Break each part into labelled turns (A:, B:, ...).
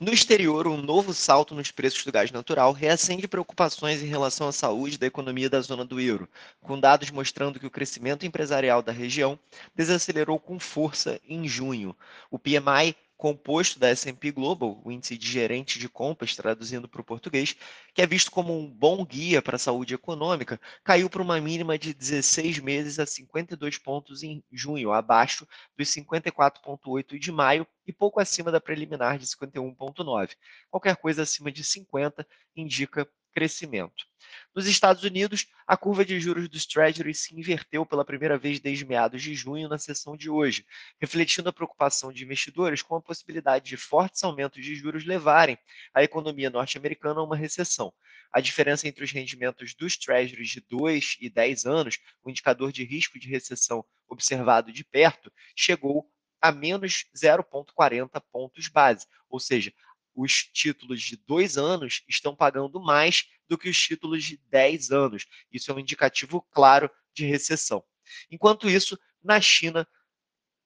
A: No exterior, um novo salto nos preços do gás natural reacende preocupações em relação à saúde da economia da zona do euro, com dados mostrando que o crescimento empresarial da região desacelerou com força em junho. O PMI composto da S&P Global, o índice de gerente de compras, traduzindo para o português, que é visto como um bom guia para a saúde econômica, caiu para uma mínima de 16 meses a 52 pontos em junho, abaixo dos 54,8 de maio e pouco acima da preliminar de 51,9. Qualquer coisa acima de 50 indica crescimento. Nos Estados Unidos, a curva de juros dos Treasuries se inverteu pela primeira vez desde meados de junho na sessão de hoje, refletindo a preocupação de investidores com a possibilidade de fortes aumentos de juros levarem a economia norte-americana a uma recessão. A diferença entre os rendimentos dos Treasuries de 2 e 10 anos, o indicador de risco de recessão observado de perto, chegou a menos 0,40 pontos base, ou seja, os títulos de dois anos estão pagando mais do que os títulos de 10 anos. Isso é um indicativo claro de recessão. Enquanto isso, na China,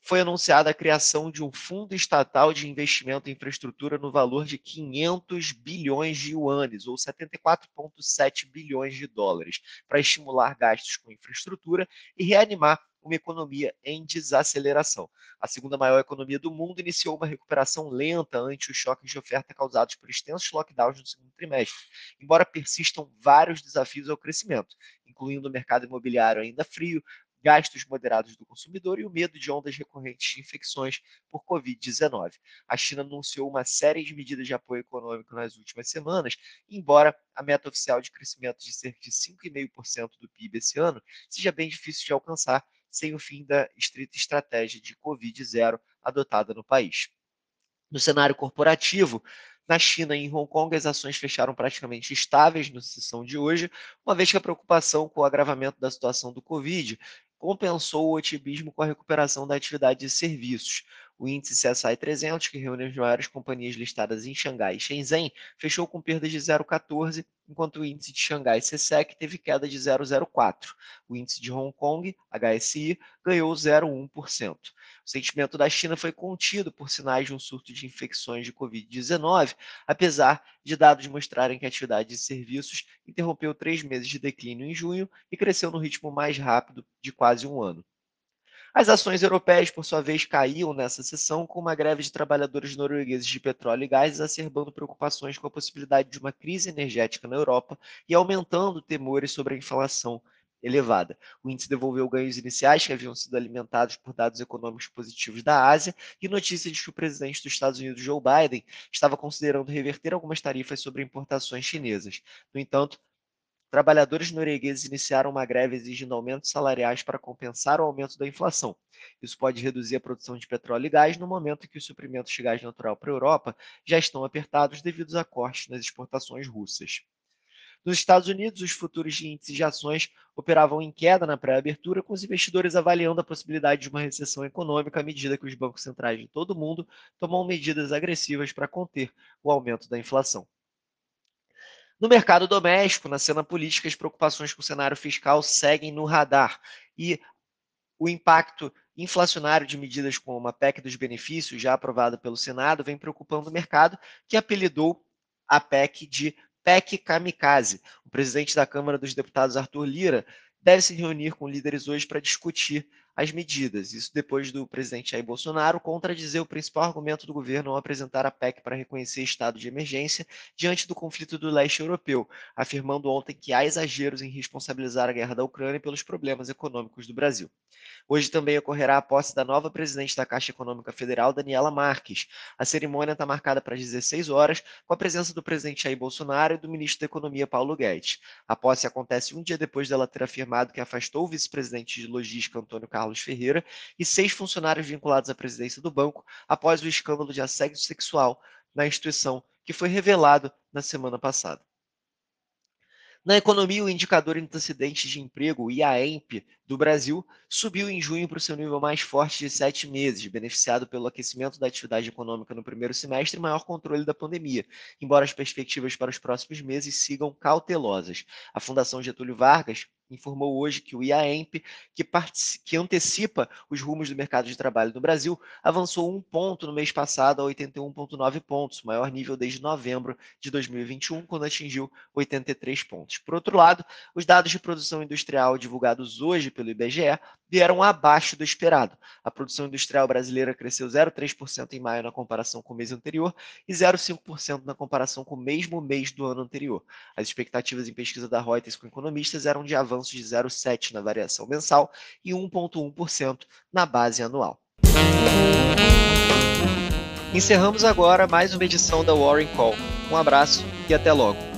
A: foi anunciada a criação de um fundo estatal de investimento em infraestrutura no valor de 500 bilhões de yuanes, ou 74,7 bilhões de dólares, para estimular gastos com infraestrutura e reanimar uma economia em desaceleração. A segunda maior economia do mundo iniciou uma recuperação lenta ante os choques de oferta causados por extensos lockdowns no segundo trimestre, embora persistam vários desafios ao crescimento, incluindo o mercado imobiliário ainda frio, gastos moderados do consumidor e o medo de ondas recorrentes de infecções por Covid-19. A China anunciou uma série de medidas de apoio econômico nas últimas semanas, embora a meta oficial de crescimento de cerca de 5,5% do PIB esse ano seja bem difícil de alcançar sem o fim da estrita estratégia de Covid-0 adotada no país. No cenário corporativo, na China e em Hong Kong, as ações fecharam praticamente estáveis na sessão de hoje, uma vez que a preocupação com o agravamento da situação do Covid compensou o otimismo com a recuperação da atividade de serviços. O índice CSI 300, que reúne as maiores companhias listadas em Xangai e Shenzhen, fechou com perdas de 0,14, enquanto o índice de Xangai CSEC teve queda de 0,04. O índice de Hong Kong, HSI, ganhou 0,1%. O sentimento da China foi contido por sinais de um surto de infecções de Covid-19, apesar de dados mostrarem que a atividade de serviços interrompeu três meses de declínio em junho e cresceu no ritmo mais rápido de quase um ano. As ações europeias, por sua vez, caíam nessa sessão com uma greve de trabalhadores noruegueses de petróleo e gás exacerbando preocupações com a possibilidade de uma crise energética na Europa e aumentando temores sobre a inflação elevada. O índice devolveu ganhos iniciais que haviam sido alimentados por dados econômicos positivos da Ásia e notícias de que o presidente dos Estados Unidos, Joe Biden, estava considerando reverter algumas tarifas sobre importações chinesas. No entanto, Trabalhadores noruegueses iniciaram uma greve exigindo aumentos salariais para compensar o aumento da inflação. Isso pode reduzir a produção de petróleo e gás no momento em que os suprimentos de gás natural para a Europa já estão apertados devido a cortes nas exportações russas. Nos Estados Unidos, os futuros de índices de ações operavam em queda na pré-abertura, com os investidores avaliando a possibilidade de uma recessão econômica à medida que os bancos centrais de todo o mundo tomam medidas agressivas para conter o aumento da inflação. No mercado doméstico, na cena política, as preocupações com o cenário fiscal seguem no radar e o impacto inflacionário de medidas como a PEC dos benefícios, já aprovada pelo Senado, vem preocupando o mercado, que apelidou a PEC de PEC Kamikaze. O presidente da Câmara dos Deputados, Arthur Lira, deve se reunir com líderes hoje para discutir as medidas. Isso depois do presidente Jair Bolsonaro contradizer o principal argumento do governo ao apresentar a PEC para reconhecer estado de emergência diante do conflito do leste europeu, afirmando ontem que há exageros em responsabilizar a guerra da Ucrânia pelos problemas econômicos do Brasil. Hoje também ocorrerá a posse da nova presidente da Caixa Econômica Federal, Daniela Marques. A cerimônia está marcada para as 16 horas, com a presença do presidente Jair Bolsonaro e do ministro da Economia, Paulo Guedes. A posse acontece um dia depois dela ter afirmado que afastou o vice-presidente de logística, Antônio Carlos Ferreira, e seis funcionários vinculados à presidência do banco após o escândalo de assédio sexual na instituição que foi revelado na semana passada. Na economia, o indicador antecedente de emprego, o IAEMP, do Brasil, subiu em junho para o seu nível mais forte de sete meses, beneficiado pelo aquecimento da atividade econômica no primeiro semestre e maior controle da pandemia, embora as perspectivas para os próximos meses sigam cautelosas. A Fundação Getúlio Vargas informou hoje que o IAEMP, que, que, antecipa os rumos do mercado de trabalho no Brasil, avançou um ponto no mês passado a 81,9 pontos, maior nível desde novembro de 2021, quando atingiu 83 pontos. Por outro lado, os dados de produção industrial divulgados hoje pelo IBGE vieram abaixo do esperado. A produção industrial brasileira cresceu 0,3% em maio na comparação com o mês anterior e 0,5% na comparação com o mesmo mês do ano anterior. As expectativas em pesquisa da Reuters com economistas eram de avanço avanço de 0,7% na variação mensal e 1,1% na base anual. Encerramos agora mais uma edição da Warren Call. Um abraço e até logo.